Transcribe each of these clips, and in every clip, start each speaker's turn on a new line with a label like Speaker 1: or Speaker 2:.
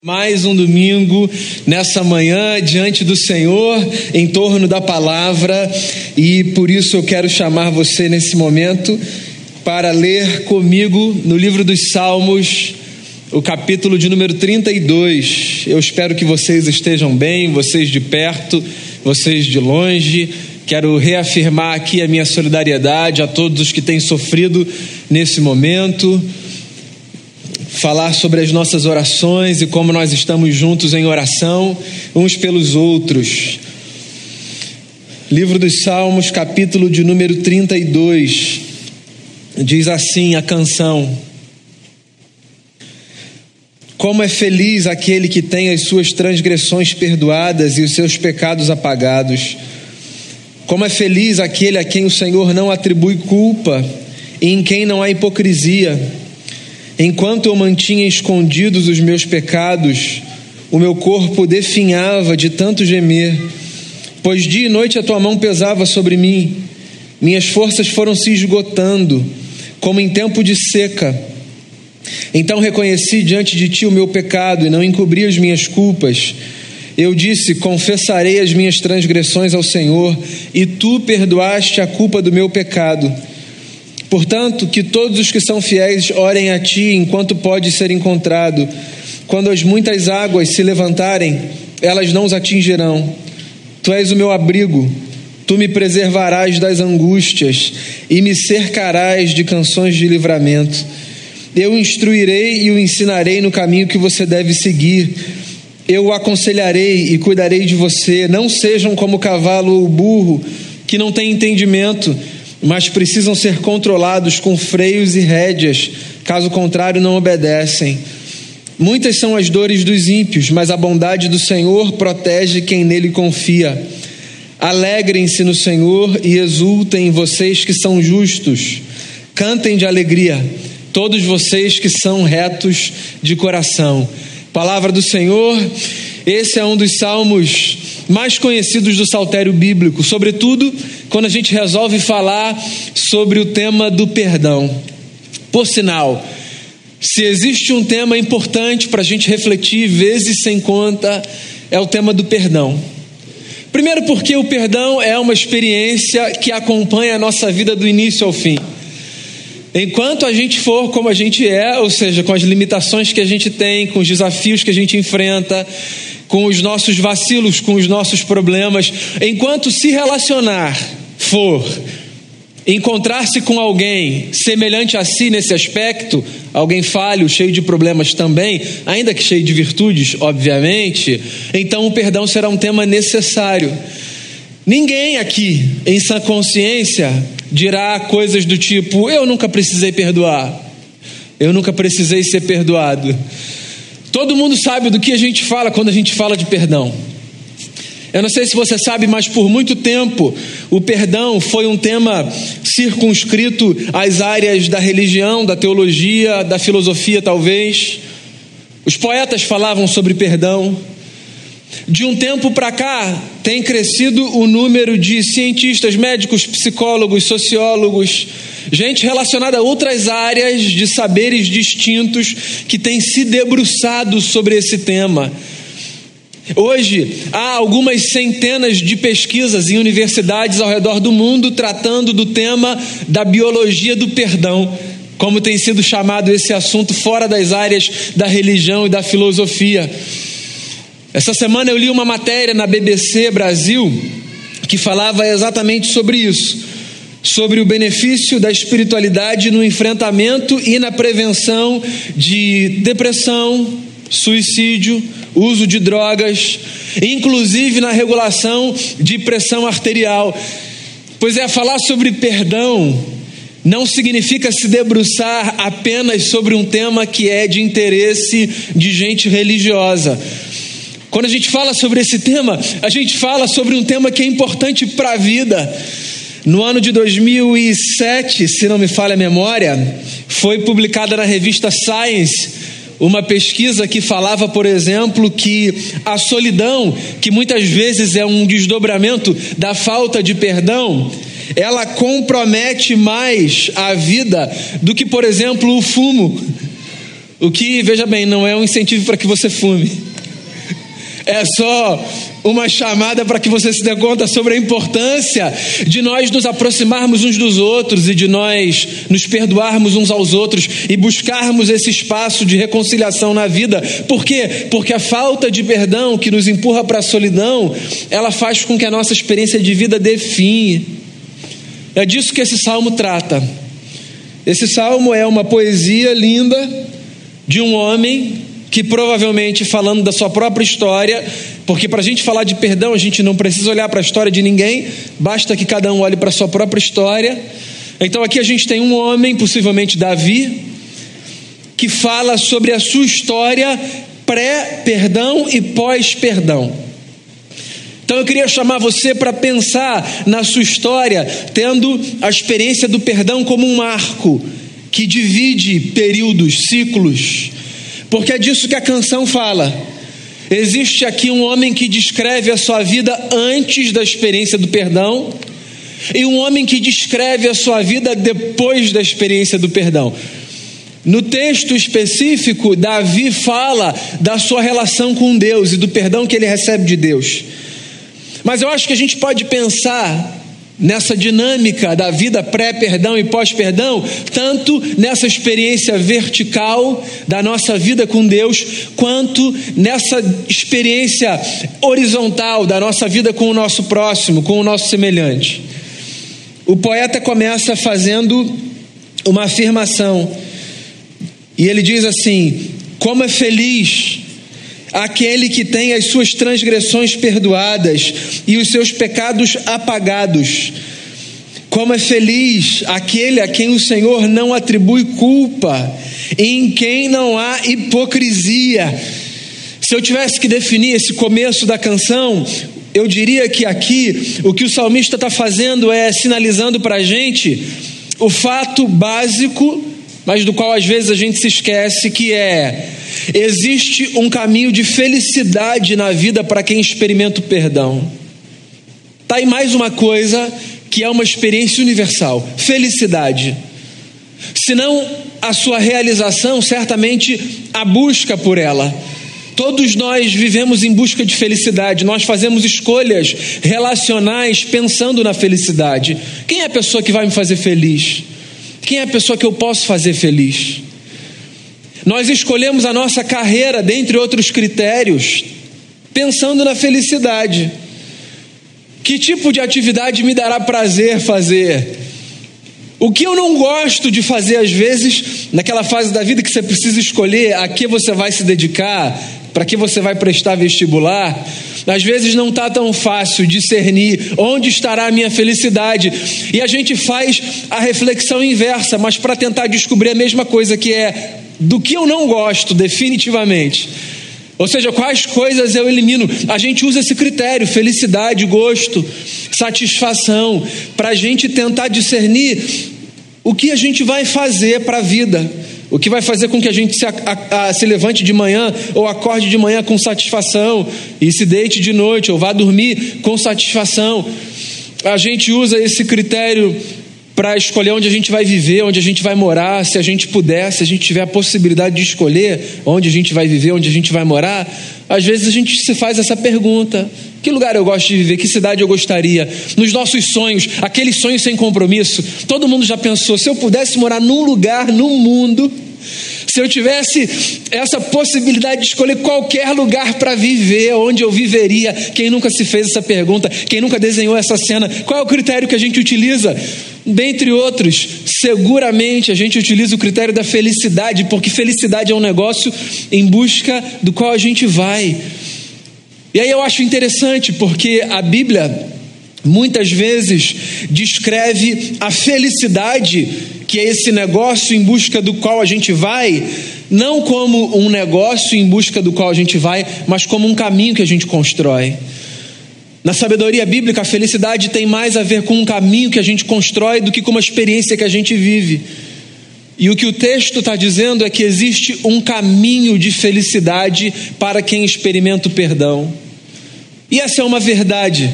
Speaker 1: Mais um domingo nessa manhã diante do Senhor, em torno da palavra, e por isso eu quero chamar você nesse momento para ler comigo no livro dos Salmos, o capítulo de número 32. Eu espero que vocês estejam bem, vocês de perto, vocês de longe. Quero reafirmar aqui a minha solidariedade a todos os que têm sofrido nesse momento falar sobre as nossas orações e como nós estamos juntos em oração uns pelos outros. Livro dos Salmos, capítulo de número 32, diz assim a canção: Como é feliz aquele que tem as suas transgressões perdoadas e os seus pecados apagados. Como é feliz aquele a quem o Senhor não atribui culpa e em quem não há hipocrisia. Enquanto eu mantinha escondidos os meus pecados, o meu corpo definhava de tanto gemer, pois dia e noite a tua mão pesava sobre mim, minhas forças foram se esgotando, como em tempo de seca. Então reconheci diante de ti o meu pecado e não encobri as minhas culpas. Eu disse: Confessarei as minhas transgressões ao Senhor, e tu perdoaste a culpa do meu pecado. Portanto, que todos os que são fiéis orem a ti enquanto pode ser encontrado. Quando as muitas águas se levantarem, elas não os atingirão. Tu és o meu abrigo, tu me preservarás das angústias e me cercarás de canções de livramento. Eu o instruirei e o ensinarei no caminho que você deve seguir. Eu o aconselharei e cuidarei de você. Não sejam como o cavalo ou o burro, que não tem entendimento mas precisam ser controlados com freios e rédeas, caso contrário, não obedecem. Muitas são as dores dos ímpios, mas a bondade do Senhor protege quem nele confia. Alegrem-se no Senhor e exultem vocês que são justos. Cantem de alegria, todos vocês que são retos de coração. Palavra do Senhor, esse é um dos salmos mais conhecidos do saltério bíblico, sobretudo quando a gente resolve falar sobre o tema do perdão. Por sinal, se existe um tema importante para a gente refletir vezes sem conta, é o tema do perdão. Primeiro, porque o perdão é uma experiência que acompanha a nossa vida do início ao fim. Enquanto a gente for como a gente é, ou seja, com as limitações que a gente tem, com os desafios que a gente enfrenta, com os nossos vacilos, com os nossos problemas, enquanto se relacionar for encontrar-se com alguém semelhante a si nesse aspecto, alguém falho, cheio de problemas também, ainda que cheio de virtudes, obviamente, então o perdão será um tema necessário. Ninguém aqui, em sã consciência, dirá coisas do tipo: eu nunca precisei perdoar, eu nunca precisei ser perdoado. Todo mundo sabe do que a gente fala quando a gente fala de perdão. Eu não sei se você sabe, mas por muito tempo o perdão foi um tema circunscrito às áreas da religião, da teologia, da filosofia, talvez. Os poetas falavam sobre perdão. De um tempo para cá, tem crescido o número de cientistas, médicos, psicólogos, sociólogos, gente relacionada a outras áreas de saberes distintos que tem se debruçado sobre esse tema. Hoje, há algumas centenas de pesquisas em universidades ao redor do mundo tratando do tema da biologia do perdão, como tem sido chamado esse assunto fora das áreas da religião e da filosofia. Essa semana eu li uma matéria na BBC Brasil que falava exatamente sobre isso, sobre o benefício da espiritualidade no enfrentamento e na prevenção de depressão, suicídio, uso de drogas, inclusive na regulação de pressão arterial. Pois é, falar sobre perdão não significa se debruçar apenas sobre um tema que é de interesse de gente religiosa. Quando a gente fala sobre esse tema, a gente fala sobre um tema que é importante para a vida. No ano de 2007, se não me falha a memória, foi publicada na revista Science uma pesquisa que falava, por exemplo, que a solidão, que muitas vezes é um desdobramento da falta de perdão, ela compromete mais a vida do que, por exemplo, o fumo. O que, veja bem, não é um incentivo para que você fume. É só uma chamada para que você se dê conta sobre a importância de nós nos aproximarmos uns dos outros e de nós nos perdoarmos uns aos outros e buscarmos esse espaço de reconciliação na vida. Por quê? Porque a falta de perdão que nos empurra para a solidão, ela faz com que a nossa experiência de vida define. É disso que esse salmo trata. Esse salmo é uma poesia linda de um homem que provavelmente falando da sua própria história, porque para a gente falar de perdão a gente não precisa olhar para a história de ninguém, basta que cada um olhe para a sua própria história. Então aqui a gente tem um homem, possivelmente Davi, que fala sobre a sua história pré-perdão e pós-perdão. Então eu queria chamar você para pensar na sua história, tendo a experiência do perdão como um marco que divide períodos, ciclos porque é disso que a canção fala. Existe aqui um homem que descreve a sua vida antes da experiência do perdão, e um homem que descreve a sua vida depois da experiência do perdão. No texto específico, Davi fala da sua relação com Deus e do perdão que ele recebe de Deus. Mas eu acho que a gente pode pensar nessa dinâmica da vida pré-perdão e pós-perdão, tanto nessa experiência vertical da nossa vida com Deus, quanto nessa experiência horizontal da nossa vida com o nosso próximo, com o nosso semelhante. O poeta começa fazendo uma afirmação, e ele diz assim: Como é feliz aquele que tem as suas transgressões perdoadas e os seus pecados apagados. Como é feliz aquele a quem o Senhor não atribui culpa, em quem não há hipocrisia. Se eu tivesse que definir esse começo da canção, eu diria que aqui o que o salmista está fazendo é sinalizando para a gente o fato básico, mas do qual às vezes a gente se esquece, que é Existe um caminho de felicidade na vida para quem experimenta o perdão. Tá aí mais uma coisa que é uma experiência universal: felicidade. Se não a sua realização, certamente a busca por ela. Todos nós vivemos em busca de felicidade, nós fazemos escolhas relacionais pensando na felicidade. Quem é a pessoa que vai me fazer feliz? Quem é a pessoa que eu posso fazer feliz? Nós escolhemos a nossa carreira, dentre outros critérios, pensando na felicidade. Que tipo de atividade me dará prazer fazer? O que eu não gosto de fazer às vezes, naquela fase da vida que você precisa escolher a que você vai se dedicar, para que você vai prestar vestibular, às vezes não está tão fácil discernir onde estará a minha felicidade. E a gente faz a reflexão inversa, mas para tentar descobrir a mesma coisa que é do que eu não gosto definitivamente. Ou seja, quais coisas eu elimino? A gente usa esse critério, felicidade, gosto, satisfação, para a gente tentar discernir o que a gente vai fazer para a vida, o que vai fazer com que a gente se, a, a, se, levante de manhã ou acorde de manhã com satisfação e se deite de noite ou vá dormir com satisfação. A gente usa esse critério para escolher onde a gente vai viver, onde a gente vai morar, se a gente puder, se a gente tiver a possibilidade de escolher onde a gente vai viver, onde a gente vai morar, às vezes a gente se faz essa pergunta: que lugar eu gosto de viver? Que cidade eu gostaria? Nos nossos sonhos, aqueles sonhos sem compromisso, todo mundo já pensou: se eu pudesse morar num lugar no mundo, se eu tivesse essa possibilidade de escolher qualquer lugar para viver, onde eu viveria, quem nunca se fez essa pergunta, quem nunca desenhou essa cena, qual é o critério que a gente utiliza? Dentre outros, seguramente a gente utiliza o critério da felicidade, porque felicidade é um negócio em busca do qual a gente vai. E aí eu acho interessante, porque a Bíblia muitas vezes descreve a felicidade, que é esse negócio em busca do qual a gente vai, não como um negócio em busca do qual a gente vai, mas como um caminho que a gente constrói. Na sabedoria bíblica, a felicidade tem mais a ver com um caminho que a gente constrói do que com uma experiência que a gente vive. E o que o texto está dizendo é que existe um caminho de felicidade para quem experimenta o perdão. E essa é uma verdade.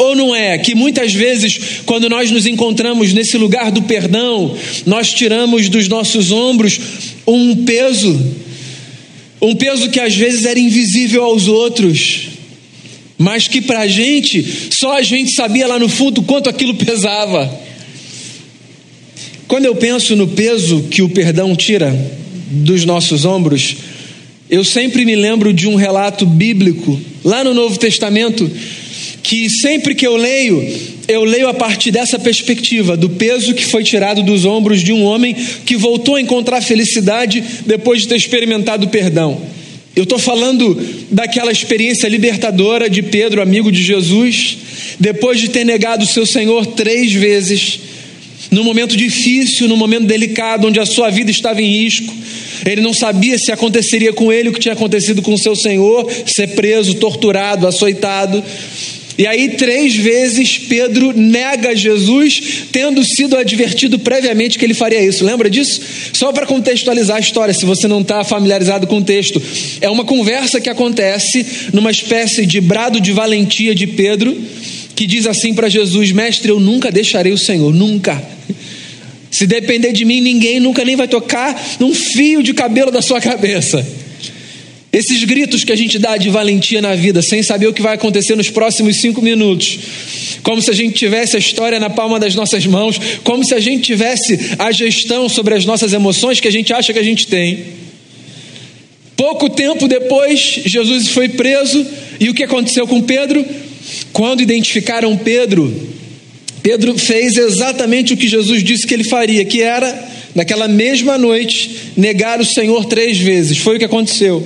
Speaker 1: Ou não é que muitas vezes, quando nós nos encontramos nesse lugar do perdão, nós tiramos dos nossos ombros um peso, um peso que às vezes era invisível aos outros, mas que para a gente, só a gente sabia lá no fundo quanto aquilo pesava. Quando eu penso no peso que o perdão tira dos nossos ombros, eu sempre me lembro de um relato bíblico, lá no Novo Testamento, que sempre que eu leio, eu leio a partir dessa perspectiva, do peso que foi tirado dos ombros de um homem que voltou a encontrar felicidade depois de ter experimentado perdão. Eu estou falando daquela experiência libertadora de Pedro, amigo de Jesus, depois de ter negado o seu Senhor três vezes, num momento difícil, num momento delicado, onde a sua vida estava em risco. Ele não sabia se aconteceria com ele o que tinha acontecido com o seu Senhor, ser preso, torturado, açoitado. E aí, três vezes, Pedro nega Jesus, tendo sido advertido previamente que ele faria isso. Lembra disso? Só para contextualizar a história, se você não está familiarizado com o texto. É uma conversa que acontece numa espécie de brado de valentia de Pedro, que diz assim para Jesus: Mestre, eu nunca deixarei o Senhor, nunca. Se depender de mim, ninguém nunca nem vai tocar num fio de cabelo da sua cabeça. Esses gritos que a gente dá de valentia na vida, sem saber o que vai acontecer nos próximos cinco minutos, como se a gente tivesse a história na palma das nossas mãos, como se a gente tivesse a gestão sobre as nossas emoções que a gente acha que a gente tem. Pouco tempo depois, Jesus foi preso, e o que aconteceu com Pedro? Quando identificaram Pedro, Pedro fez exatamente o que Jesus disse que ele faria, que era, naquela mesma noite, negar o Senhor três vezes. Foi o que aconteceu.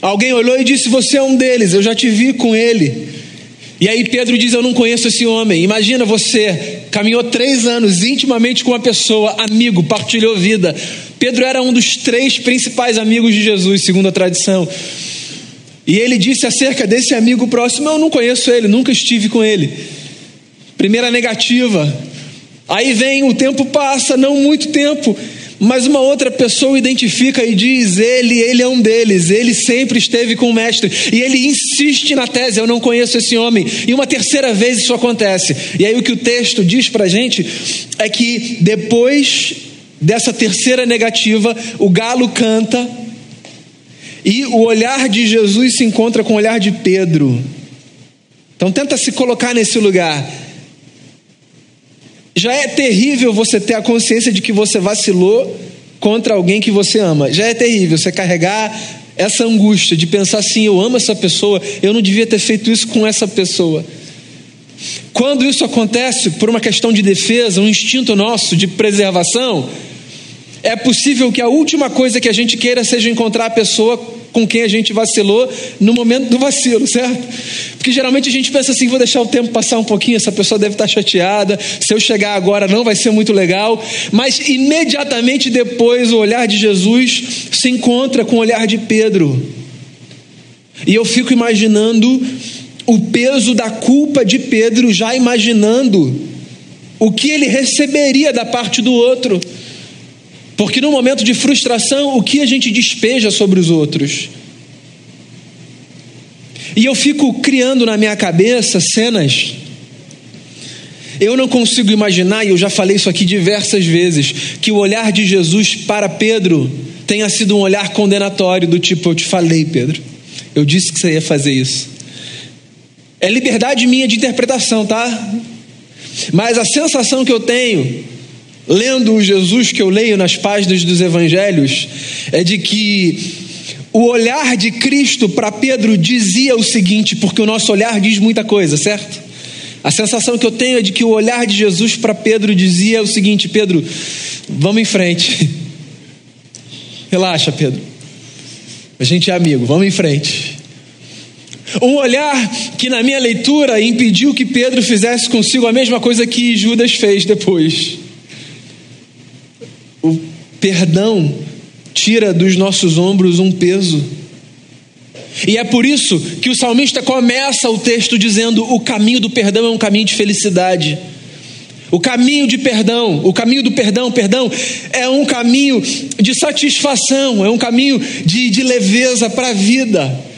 Speaker 1: Alguém olhou e disse: Você é um deles, eu já te vi com ele. E aí Pedro diz: Eu não conheço esse homem. Imagina você, caminhou três anos intimamente com uma pessoa, amigo, partilhou vida. Pedro era um dos três principais amigos de Jesus, segundo a tradição. E ele disse acerca desse amigo próximo: Eu não conheço ele, nunca estive com ele. Primeira negativa. Aí vem, o tempo passa, não muito tempo. Mas uma outra pessoa identifica e diz: ele, ele é um deles, ele sempre esteve com o mestre. E ele insiste na tese: eu não conheço esse homem. E uma terceira vez isso acontece. E aí o que o texto diz para gente é que depois dessa terceira negativa, o galo canta e o olhar de Jesus se encontra com o olhar de Pedro. Então tenta se colocar nesse lugar. Já é terrível você ter a consciência de que você vacilou contra alguém que você ama. Já é terrível você carregar essa angústia de pensar assim: eu amo essa pessoa, eu não devia ter feito isso com essa pessoa. Quando isso acontece por uma questão de defesa, um instinto nosso de preservação, é possível que a última coisa que a gente queira seja encontrar a pessoa com quem a gente vacilou no momento do vacilo, certo? Porque geralmente a gente pensa assim: vou deixar o tempo passar um pouquinho, essa pessoa deve estar chateada, se eu chegar agora não vai ser muito legal, mas imediatamente depois o olhar de Jesus se encontra com o olhar de Pedro, e eu fico imaginando o peso da culpa de Pedro, já imaginando o que ele receberia da parte do outro. Porque no momento de frustração, o que a gente despeja sobre os outros? E eu fico criando na minha cabeça cenas. Eu não consigo imaginar, e eu já falei isso aqui diversas vezes, que o olhar de Jesus para Pedro tenha sido um olhar condenatório, do tipo: Eu te falei, Pedro, eu disse que você ia fazer isso. É liberdade minha de interpretação, tá? Mas a sensação que eu tenho lendo o Jesus que eu leio nas páginas dos evangelhos, é de que o olhar de Cristo para Pedro dizia o seguinte, porque o nosso olhar diz muita coisa, certo? A sensação que eu tenho é de que o olhar de Jesus para Pedro dizia o seguinte: Pedro, vamos em frente. Relaxa, Pedro. A gente é amigo, vamos em frente. Um olhar que, na minha leitura, impediu que Pedro fizesse consigo a mesma coisa que Judas fez depois. O perdão tira dos nossos ombros um peso. E é por isso que o salmista começa o texto dizendo: o caminho do perdão é um caminho de felicidade. O caminho de perdão, o caminho do perdão, perdão, é um caminho de satisfação, é um caminho de, de leveza para a vida.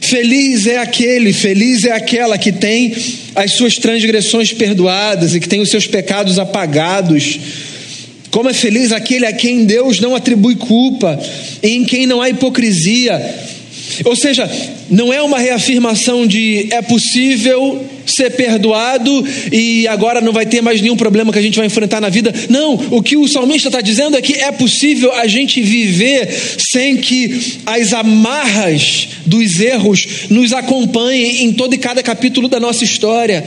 Speaker 1: Feliz é aquele, feliz é aquela que tem as suas transgressões perdoadas e que tem os seus pecados apagados. Como é feliz aquele a quem Deus não atribui culpa em quem não há hipocrisia. Ou seja, não é uma reafirmação de é possível ser perdoado e agora não vai ter mais nenhum problema que a gente vai enfrentar na vida. Não, o que o salmista está dizendo é que é possível a gente viver sem que as amarras dos erros nos acompanhem em todo e cada capítulo da nossa história.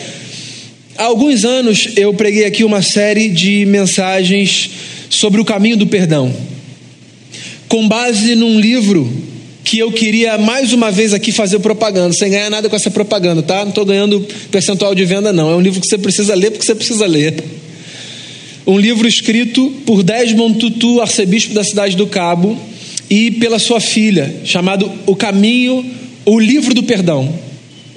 Speaker 1: Há alguns anos eu preguei aqui uma série de mensagens sobre o caminho do perdão, com base num livro que eu queria mais uma vez aqui fazer propaganda, sem ganhar nada com essa propaganda, tá? Não estou ganhando percentual de venda, não. É um livro que você precisa ler porque você precisa ler. Um livro escrito por Desmond Tutu, arcebispo da cidade do Cabo, e pela sua filha, chamado O Caminho, o Livro do Perdão.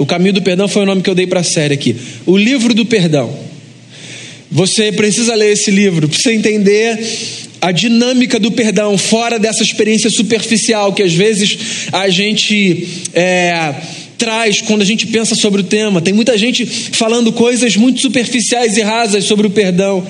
Speaker 1: O Caminho do Perdão foi o nome que eu dei para a série aqui. O Livro do Perdão. Você precisa ler esse livro para você entender a dinâmica do perdão, fora dessa experiência superficial que às vezes a gente é, traz quando a gente pensa sobre o tema. Tem muita gente falando coisas muito superficiais e rasas sobre o perdão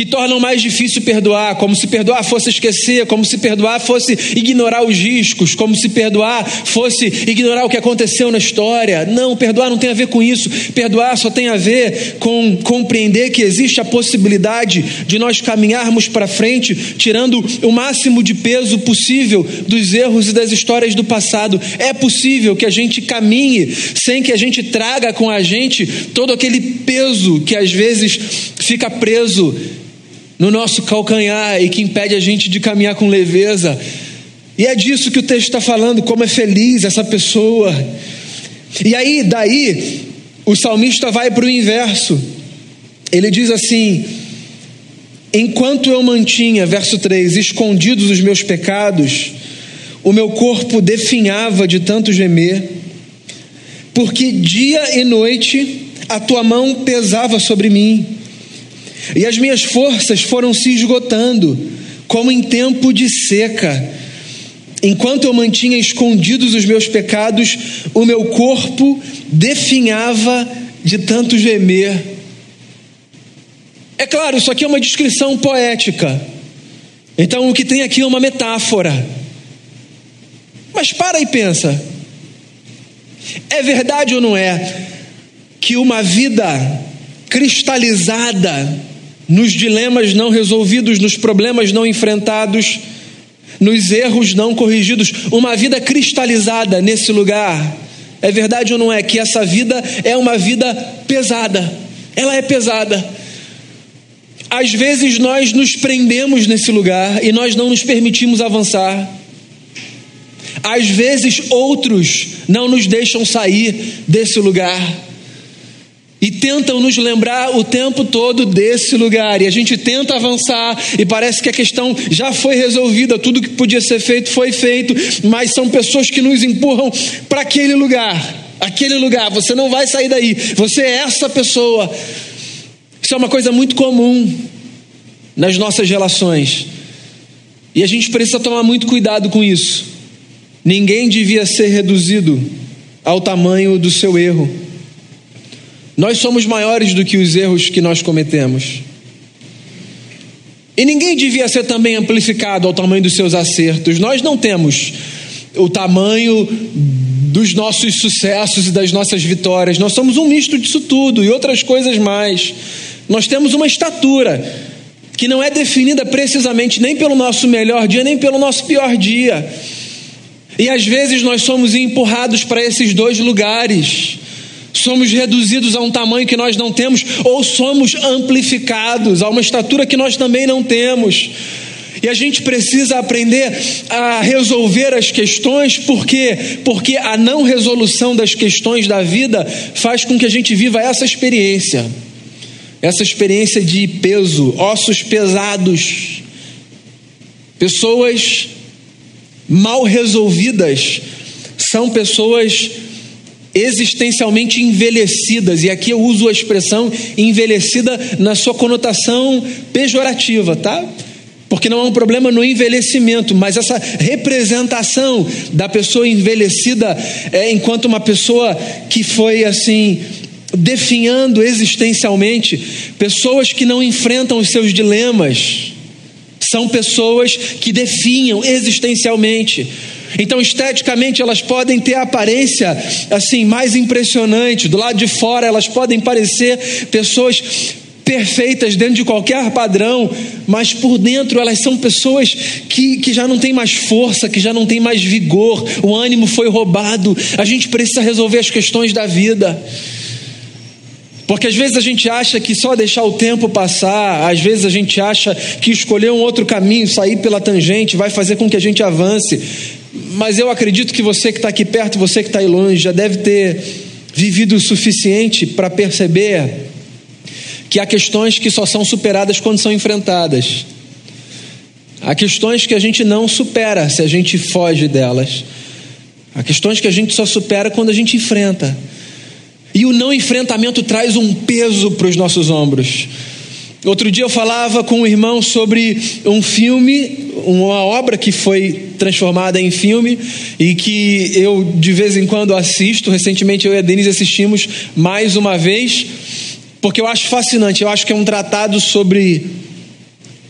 Speaker 1: que tornam mais difícil perdoar, como se perdoar fosse esquecer, como se perdoar fosse ignorar os riscos, como se perdoar fosse ignorar o que aconteceu na história. Não, perdoar não tem a ver com isso. Perdoar só tem a ver com compreender que existe a possibilidade de nós caminharmos para frente, tirando o máximo de peso possível dos erros e das histórias do passado. É possível que a gente caminhe sem que a gente traga com a gente todo aquele peso que às vezes fica preso no nosso calcanhar e que impede a gente de caminhar com leveza. E é disso que o texto está falando, como é feliz essa pessoa. E aí, daí, o salmista vai para o inverso. Ele diz assim: Enquanto eu mantinha, verso 3, escondidos os meus pecados, o meu corpo definhava de tanto gemer, porque dia e noite a tua mão pesava sobre mim e as minhas forças foram se esgotando, como em tempo de seca. Enquanto eu mantinha escondidos os meus pecados, o meu corpo definhava de tanto gemer. É claro, isso aqui é uma descrição poética. Então o que tem aqui é uma metáfora. Mas para e pensa. É verdade ou não é que uma vida cristalizada nos dilemas não resolvidos, nos problemas não enfrentados, nos erros não corrigidos, uma vida cristalizada nesse lugar. É verdade ou não é que essa vida é uma vida pesada? Ela é pesada. Às vezes nós nos prendemos nesse lugar e nós não nos permitimos avançar. Às vezes outros não nos deixam sair desse lugar e tentam nos lembrar o tempo todo desse lugar. E a gente tenta avançar e parece que a questão já foi resolvida, tudo que podia ser feito foi feito, mas são pessoas que nos empurram para aquele lugar. Aquele lugar, você não vai sair daí, você é essa pessoa. Isso é uma coisa muito comum nas nossas relações. E a gente precisa tomar muito cuidado com isso. Ninguém devia ser reduzido ao tamanho do seu erro. Nós somos maiores do que os erros que nós cometemos. E ninguém devia ser também amplificado ao tamanho dos seus acertos. Nós não temos o tamanho dos nossos sucessos e das nossas vitórias. Nós somos um misto disso tudo e outras coisas mais. Nós temos uma estatura que não é definida precisamente nem pelo nosso melhor dia, nem pelo nosso pior dia. E às vezes nós somos empurrados para esses dois lugares somos reduzidos a um tamanho que nós não temos, ou somos amplificados a uma estatura que nós também não temos. E a gente precisa aprender a resolver as questões, por quê? Porque a não resolução das questões da vida faz com que a gente viva essa experiência, essa experiência de peso, ossos pesados, pessoas mal resolvidas são pessoas existencialmente envelhecidas, e aqui eu uso a expressão envelhecida na sua conotação pejorativa, tá? Porque não é um problema no envelhecimento, mas essa representação da pessoa envelhecida é, enquanto uma pessoa que foi assim definhando existencialmente, pessoas que não enfrentam os seus dilemas, são pessoas que definham existencialmente. Então, esteticamente, elas podem ter a aparência assim mais impressionante. Do lado de fora, elas podem parecer pessoas perfeitas dentro de qualquer padrão, mas por dentro elas são pessoas que, que já não têm mais força, que já não têm mais vigor, o ânimo foi roubado. A gente precisa resolver as questões da vida. Porque às vezes a gente acha que só deixar o tempo passar, às vezes a gente acha que escolher um outro caminho, sair pela tangente, vai fazer com que a gente avance. Mas eu acredito que você que está aqui perto, você que está aí longe, já deve ter vivido o suficiente para perceber que há questões que só são superadas quando são enfrentadas. Há questões que a gente não supera se a gente foge delas. Há questões que a gente só supera quando a gente enfrenta. E o não enfrentamento traz um peso para os nossos ombros. Outro dia eu falava com um irmão sobre um filme, uma obra que foi transformada em filme e que eu de vez em quando assisto. Recentemente eu e a Denise assistimos mais uma vez, porque eu acho fascinante. Eu acho que é um tratado sobre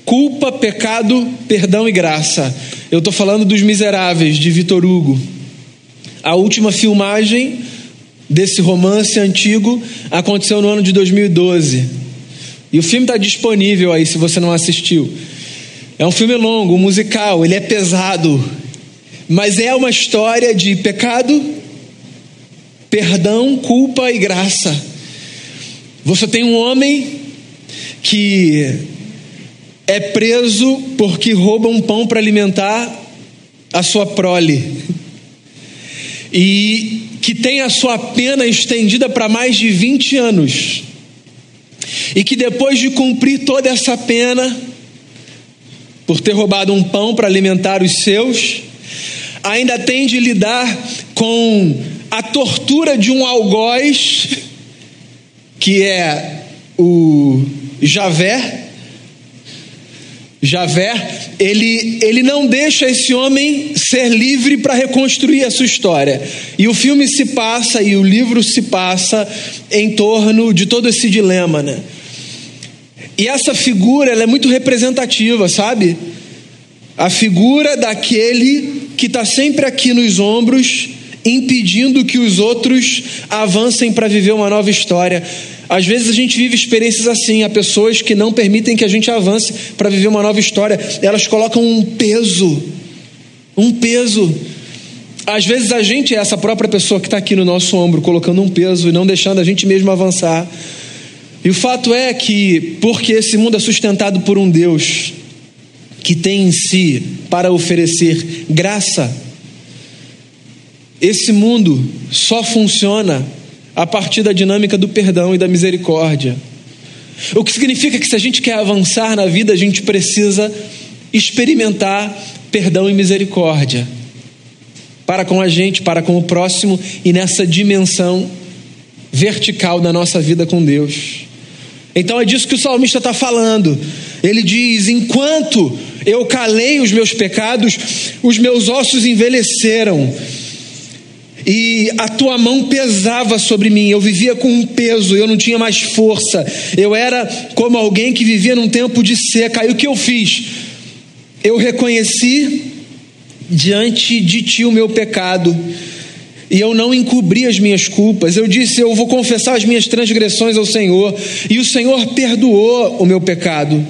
Speaker 1: culpa, pecado, perdão e graça. Eu estou falando dos Miseráveis, de Vitor Hugo. A última filmagem desse romance antigo aconteceu no ano de 2012. E o filme está disponível aí se você não assistiu. É um filme longo, musical, ele é pesado, mas é uma história de pecado, perdão, culpa e graça. Você tem um homem que é preso porque rouba um pão para alimentar a sua prole. E que tem a sua pena estendida para mais de 20 anos, e que depois de cumprir toda essa pena, por ter roubado um pão para alimentar os seus, ainda tem de lidar com a tortura de um algoz, que é o Javé, Javé, ele, ele não deixa esse homem ser livre para reconstruir a sua história. E o filme se passa, e o livro se passa em torno de todo esse dilema, né? E essa figura, ela é muito representativa, sabe? A figura daquele que está sempre aqui nos ombros, impedindo que os outros avancem para viver uma nova história. Às vezes a gente vive experiências assim, há pessoas que não permitem que a gente avance para viver uma nova história. Elas colocam um peso, um peso. Às vezes a gente é essa própria pessoa que está aqui no nosso ombro, colocando um peso e não deixando a gente mesmo avançar. E o fato é que, porque esse mundo é sustentado por um Deus que tem em si para oferecer graça, esse mundo só funciona a partir da dinâmica do perdão e da misericórdia. O que significa que se a gente quer avançar na vida, a gente precisa experimentar perdão e misericórdia para com a gente, para com o próximo e nessa dimensão vertical da nossa vida com Deus. Então é disso que o salmista está falando. Ele diz: Enquanto eu calei os meus pecados, os meus ossos envelheceram e a tua mão pesava sobre mim, eu vivia com um peso, eu não tinha mais força, eu era como alguém que vivia num tempo de seca. E o que eu fiz? Eu reconheci diante de ti o meu pecado, e eu não encobri as minhas culpas. Eu disse: Eu vou confessar as minhas transgressões ao Senhor, e o Senhor perdoou o meu pecado.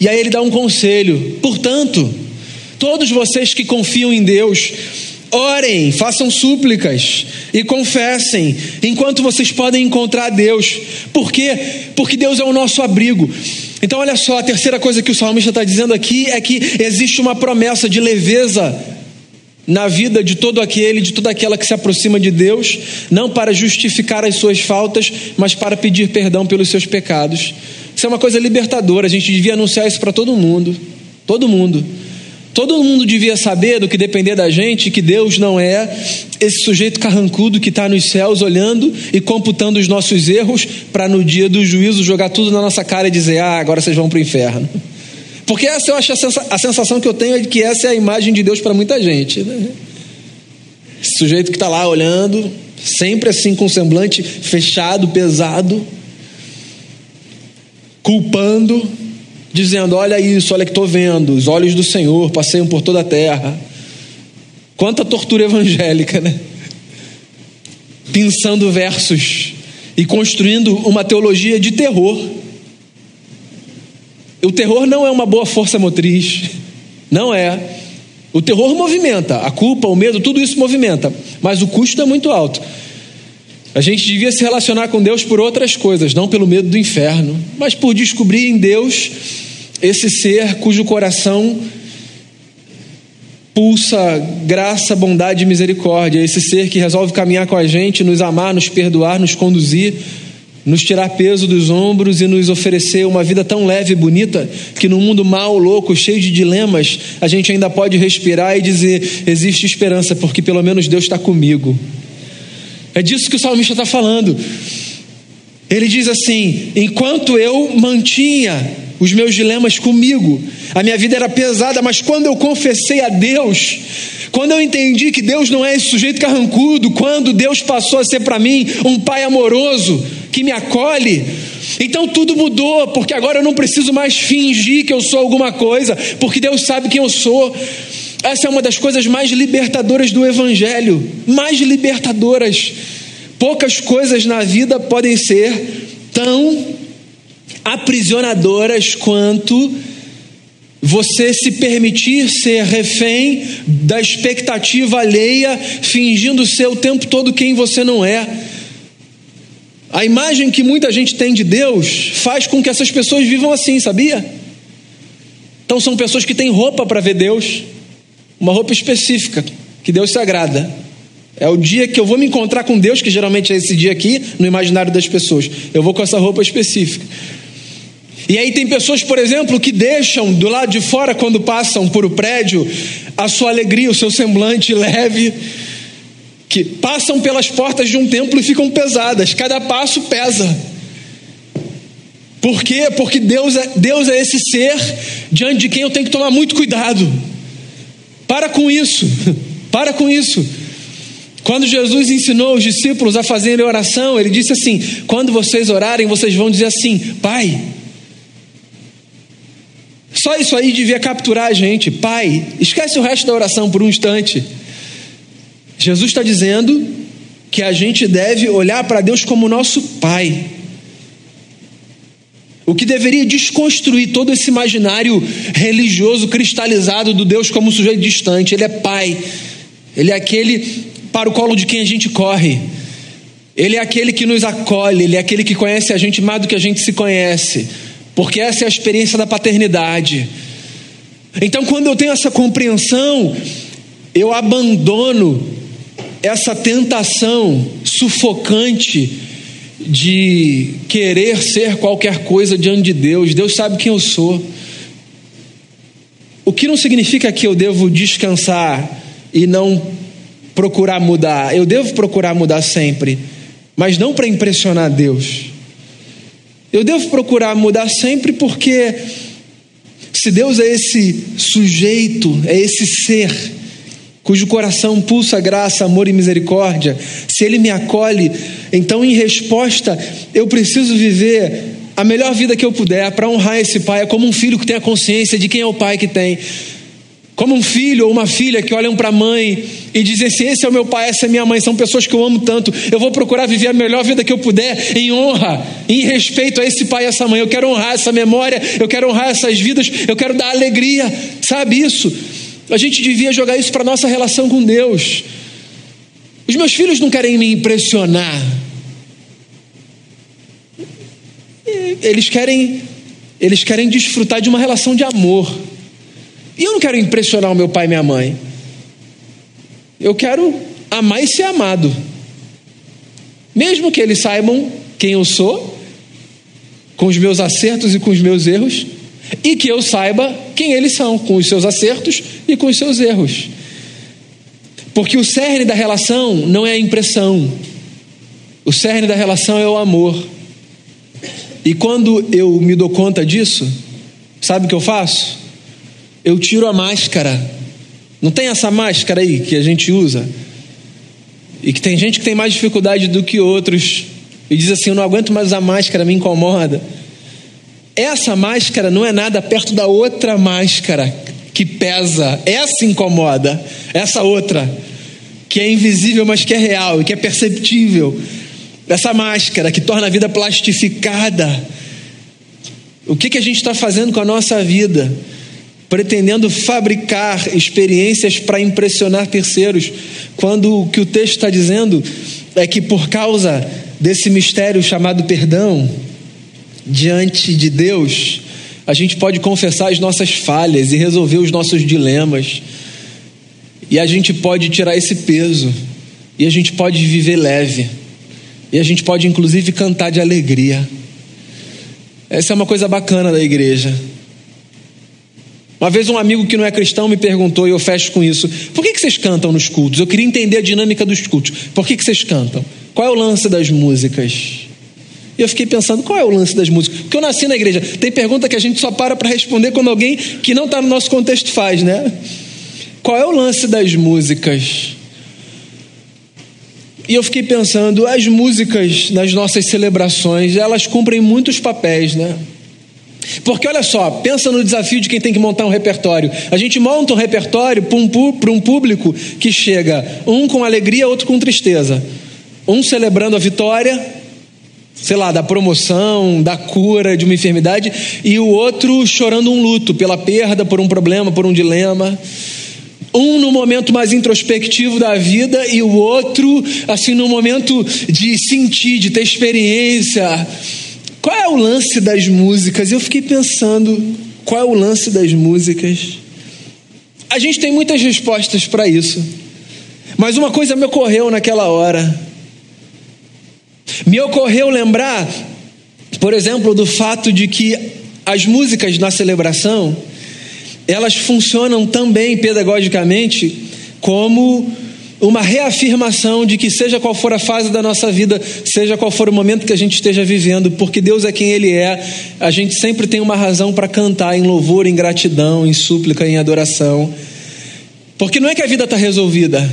Speaker 1: E aí ele dá um conselho: portanto, todos vocês que confiam em Deus, Orem, façam súplicas e confessem, enquanto vocês podem encontrar Deus. Por quê? Porque Deus é o nosso abrigo. Então, olha só, a terceira coisa que o salmista está dizendo aqui é que existe uma promessa de leveza na vida de todo aquele, de toda aquela que se aproxima de Deus, não para justificar as suas faltas, mas para pedir perdão pelos seus pecados. Isso é uma coisa libertadora, a gente devia anunciar isso para todo mundo. Todo mundo. Todo mundo devia saber do que depender da gente, que Deus não é esse sujeito carrancudo que está nos céus olhando e computando os nossos erros para no dia do juízo jogar tudo na nossa cara e dizer: Ah, agora vocês vão para o inferno. Porque essa eu acho a, sensa a sensação que eu tenho é de que essa é a imagem de Deus para muita gente. Né? Esse sujeito que está lá olhando, sempre assim com semblante fechado, pesado, culpando, dizendo: Olha isso, olha que estou vendo, os olhos do Senhor passeiam por toda a terra. Quanta tortura evangélica, né? Pensando versos e construindo uma teologia de terror. O terror não é uma boa força motriz, não é. O terror movimenta, a culpa, o medo, tudo isso movimenta, mas o custo é muito alto. A gente devia se relacionar com Deus por outras coisas, não pelo medo do inferno, mas por descobrir em Deus esse ser cujo coração pulsa graça, bondade e misericórdia, esse ser que resolve caminhar com a gente, nos amar, nos perdoar, nos conduzir nos tirar peso dos ombros e nos oferecer uma vida tão leve e bonita que no mundo mau, louco, cheio de dilemas, a gente ainda pode respirar e dizer: existe esperança, porque pelo menos Deus está comigo. É disso que o salmista está falando. Ele diz assim: enquanto eu mantinha os meus dilemas comigo, a minha vida era pesada, mas quando eu confessei a Deus, quando eu entendi que Deus não é esse sujeito carrancudo, quando Deus passou a ser para mim um pai amoroso que me acolhe, então tudo mudou, porque agora eu não preciso mais fingir que eu sou alguma coisa, porque Deus sabe quem eu sou. Essa é uma das coisas mais libertadoras do Evangelho mais libertadoras. Poucas coisas na vida podem ser tão aprisionadoras quanto você se permitir ser refém da expectativa alheia, fingindo ser o tempo todo quem você não é. A imagem que muita gente tem de Deus faz com que essas pessoas vivam assim, sabia? Então são pessoas que têm roupa para ver Deus, uma roupa específica, que Deus se agrada. É o dia que eu vou me encontrar com Deus, que geralmente é esse dia aqui, no imaginário das pessoas. Eu vou com essa roupa específica. E aí tem pessoas, por exemplo, que deixam do lado de fora, quando passam por o prédio, a sua alegria, o seu semblante leve, que passam pelas portas de um templo e ficam pesadas, cada passo pesa. Por quê? Porque Deus é, Deus é esse ser diante de quem eu tenho que tomar muito cuidado. Para com isso, para com isso. Quando Jesus ensinou os discípulos a fazerem oração, ele disse assim: quando vocês orarem, vocês vão dizer assim, Pai, só isso aí devia capturar a gente. Pai, esquece o resto da oração por um instante. Jesus está dizendo que a gente deve olhar para Deus como nosso Pai. O que deveria desconstruir todo esse imaginário religioso cristalizado do Deus como um sujeito distante. Ele é Pai. Ele é aquele para o colo de quem a gente corre. Ele é aquele que nos acolhe. Ele é aquele que conhece a gente mais do que a gente se conhece porque essa é a experiência da paternidade. Então, quando eu tenho essa compreensão, eu abandono essa tentação sufocante de querer ser qualquer coisa diante de Deus. Deus sabe quem eu sou. O que não significa que eu devo descansar e não procurar mudar. Eu devo procurar mudar sempre, mas não para impressionar Deus. Eu devo procurar mudar sempre porque se Deus é esse sujeito, é esse ser cujo coração pulsa graça, amor e misericórdia, se ele me acolhe, então em resposta eu preciso viver a melhor vida que eu puder para honrar esse pai, é como um filho que tem a consciência de quem é o pai que tem. Como um filho ou uma filha que olham para a mãe e dizem assim: esse é o meu pai, essa é minha mãe, são pessoas que eu amo tanto. Eu vou procurar viver a melhor vida que eu puder em honra, em respeito a esse pai e essa mãe. Eu quero honrar essa memória, eu quero honrar essas vidas, eu quero dar alegria, sabe isso? A gente devia jogar isso para nossa relação com Deus. Os meus filhos não querem me impressionar. Eles querem, eles querem desfrutar de uma relação de amor. E eu não quero impressionar o meu pai e minha mãe. Eu quero amar e ser amado. Mesmo que eles saibam quem eu sou, com os meus acertos e com os meus erros, e que eu saiba quem eles são, com os seus acertos e com os seus erros. Porque o cerne da relação não é a impressão, o cerne da relação é o amor. E quando eu me dou conta disso, sabe o que eu faço? eu tiro a máscara. Não tem essa máscara aí que a gente usa? E que tem gente que tem mais dificuldade do que outros e diz assim: Eu não aguento mais usar máscara, me incomoda. Essa máscara não é nada perto da outra máscara que pesa, essa incomoda, essa outra, que é invisível, mas que é real e que é perceptível. Essa máscara que torna a vida plastificada. O que, que a gente está fazendo com a nossa vida? Pretendendo fabricar experiências para impressionar terceiros, quando o que o texto está dizendo é que por causa desse mistério chamado perdão, diante de Deus, a gente pode confessar as nossas falhas e resolver os nossos dilemas. E a gente pode tirar esse peso. E a gente pode viver leve. E a gente pode, inclusive, cantar de alegria. Essa é uma coisa bacana da igreja. Uma vez um amigo que não é cristão me perguntou, e eu fecho com isso: por que, que vocês cantam nos cultos? Eu queria entender a dinâmica dos cultos. Por que, que vocês cantam? Qual é o lance das músicas? E eu fiquei pensando, qual é o lance das músicas? Porque eu nasci na igreja. Tem pergunta que a gente só para para responder quando alguém que não está no nosso contexto faz, né? Qual é o lance das músicas? E eu fiquei pensando, as músicas nas nossas celebrações, elas cumprem muitos papéis, né? Porque olha só, pensa no desafio de quem tem que montar um repertório. A gente monta um repertório para um, um público que chega, um com alegria, outro com tristeza. Um celebrando a vitória, sei lá, da promoção, da cura de uma enfermidade, e o outro chorando um luto pela perda, por um problema, por um dilema. Um no momento mais introspectivo da vida e o outro, assim, no momento de sentir, de ter experiência. Qual é o lance das músicas? Eu fiquei pensando, qual é o lance das músicas? A gente tem muitas respostas para isso, mas uma coisa me ocorreu naquela hora. Me ocorreu lembrar, por exemplo, do fato de que as músicas na celebração, elas funcionam também pedagogicamente como uma reafirmação de que seja qual for a fase da nossa vida, seja qual for o momento que a gente esteja vivendo, porque Deus é quem Ele é, a gente sempre tem uma razão para cantar em louvor, em gratidão, em súplica, em adoração. Porque não é que a vida está resolvida,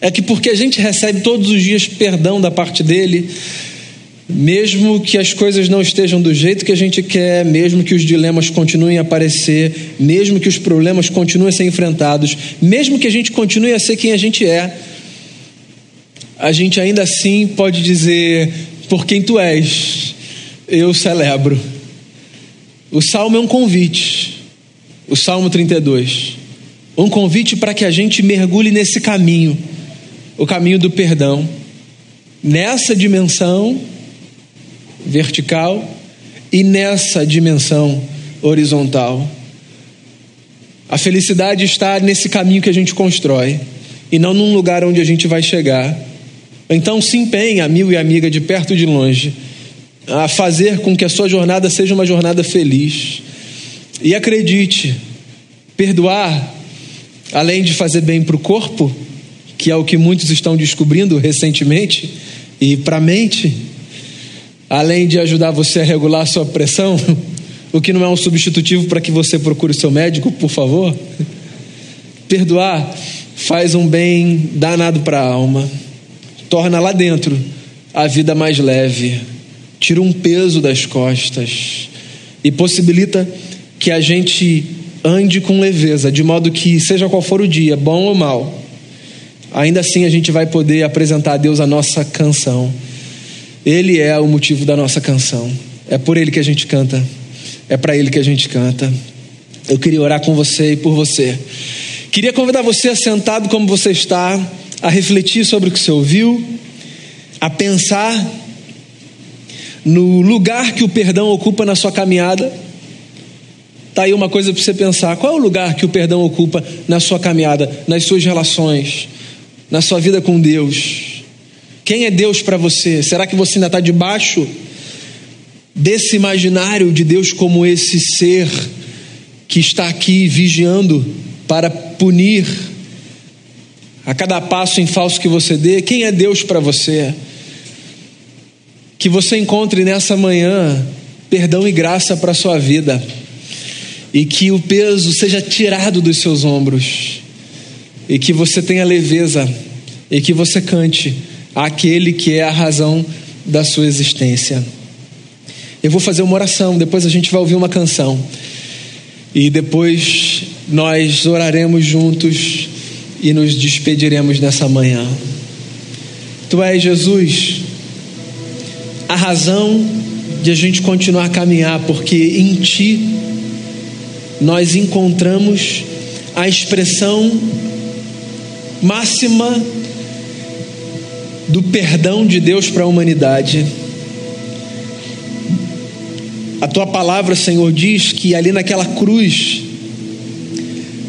Speaker 1: é que porque a gente recebe todos os dias perdão da parte dele, mesmo que as coisas não estejam do jeito que a gente quer, mesmo que os dilemas continuem a aparecer, mesmo que os problemas continuem a ser enfrentados, mesmo que a gente continue a ser quem a gente é, a gente ainda assim pode dizer: por quem tu és, eu celebro. O salmo é um convite, o salmo 32, um convite para que a gente mergulhe nesse caminho o caminho do perdão nessa dimensão vertical e nessa dimensão horizontal. A felicidade está nesse caminho que a gente constrói e não num lugar onde a gente vai chegar. Então se empenhe, amigo e amiga, de perto e de longe, a fazer com que a sua jornada seja uma jornada feliz. E acredite, perdoar, além de fazer bem para o corpo, que é o que muitos estão descobrindo recentemente, e para a mente, além de ajudar você a regular a sua pressão, o que não é um substitutivo para que você procure seu médico, por favor. Perdoar faz um bem danado para a alma, torna lá dentro a vida mais leve, tira um peso das costas e possibilita que a gente ande com leveza, de modo que, seja qual for o dia, bom ou mal, ainda assim a gente vai poder apresentar a Deus a nossa canção. Ele é o motivo da nossa canção. É por ele que a gente canta. É para ele que a gente canta. Eu queria orar com você e por você. Queria convidar você, sentado como você está, a refletir sobre o que você ouviu, a pensar no lugar que o perdão ocupa na sua caminhada. Está aí uma coisa para você pensar: qual é o lugar que o perdão ocupa na sua caminhada, nas suas relações, na sua vida com Deus? Quem é Deus para você? Será que você ainda está debaixo desse imaginário de Deus como esse ser que está aqui vigiando para punir a cada passo em falso que você dê? Quem é Deus para você? Que você encontre nessa manhã perdão e graça para a sua vida e que o peso seja tirado dos seus ombros, e que você tenha leveza, e que você cante aquele que é a razão da sua existência. Eu vou fazer uma oração, depois a gente vai ouvir uma canção, e depois nós oraremos juntos e nos despediremos nessa manhã. Tu és Jesus, a razão de a gente continuar a caminhar, porque em Ti nós encontramos a expressão máxima do perdão de Deus para a humanidade. A tua palavra, Senhor, diz que ali naquela cruz,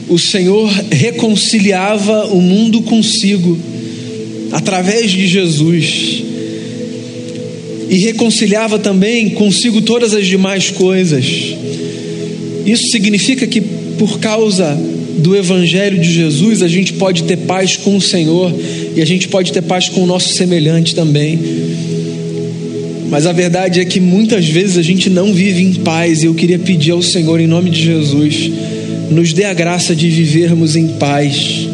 Speaker 1: o Senhor reconciliava o mundo consigo, através de Jesus, e reconciliava também consigo todas as demais coisas. Isso significa que por causa do Evangelho de Jesus, a gente pode ter paz com o Senhor e a gente pode ter paz com o nosso semelhante também. Mas a verdade é que muitas vezes a gente não vive em paz e eu queria pedir ao Senhor, em nome de Jesus, nos dê a graça de vivermos em paz.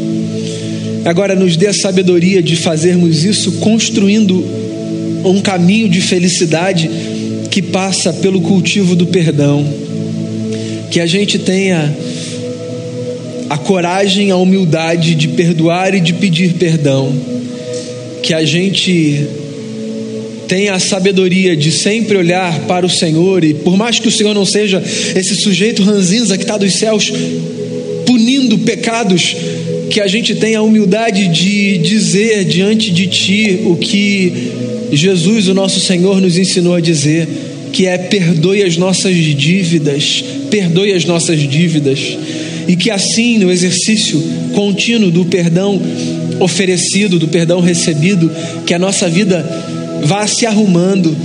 Speaker 1: Agora, nos dê a sabedoria de fazermos isso construindo um caminho de felicidade que passa pelo cultivo do perdão que a gente tenha a coragem, a humildade de perdoar e de pedir perdão, que a gente tenha a sabedoria de sempre olhar para o Senhor e por mais que o Senhor não seja esse sujeito ranzinza que está dos céus punindo pecados, que a gente tenha a humildade de dizer diante de Ti o que Jesus, o nosso Senhor, nos ensinou a dizer que é perdoe as nossas dívidas, perdoe as nossas dívidas, e que assim, no exercício contínuo do perdão oferecido, do perdão recebido, que a nossa vida vá se arrumando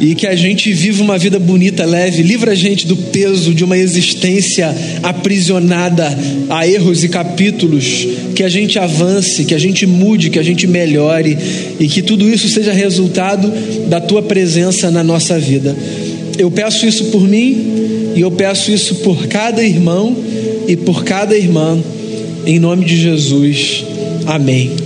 Speaker 1: e que a gente viva uma vida bonita, leve, livra a gente do peso de uma existência aprisionada a erros e capítulos, que a gente avance, que a gente mude, que a gente melhore e que tudo isso seja resultado da tua presença na nossa vida. Eu peço isso por mim e eu peço isso por cada irmão e por cada irmã, em nome de Jesus. Amém.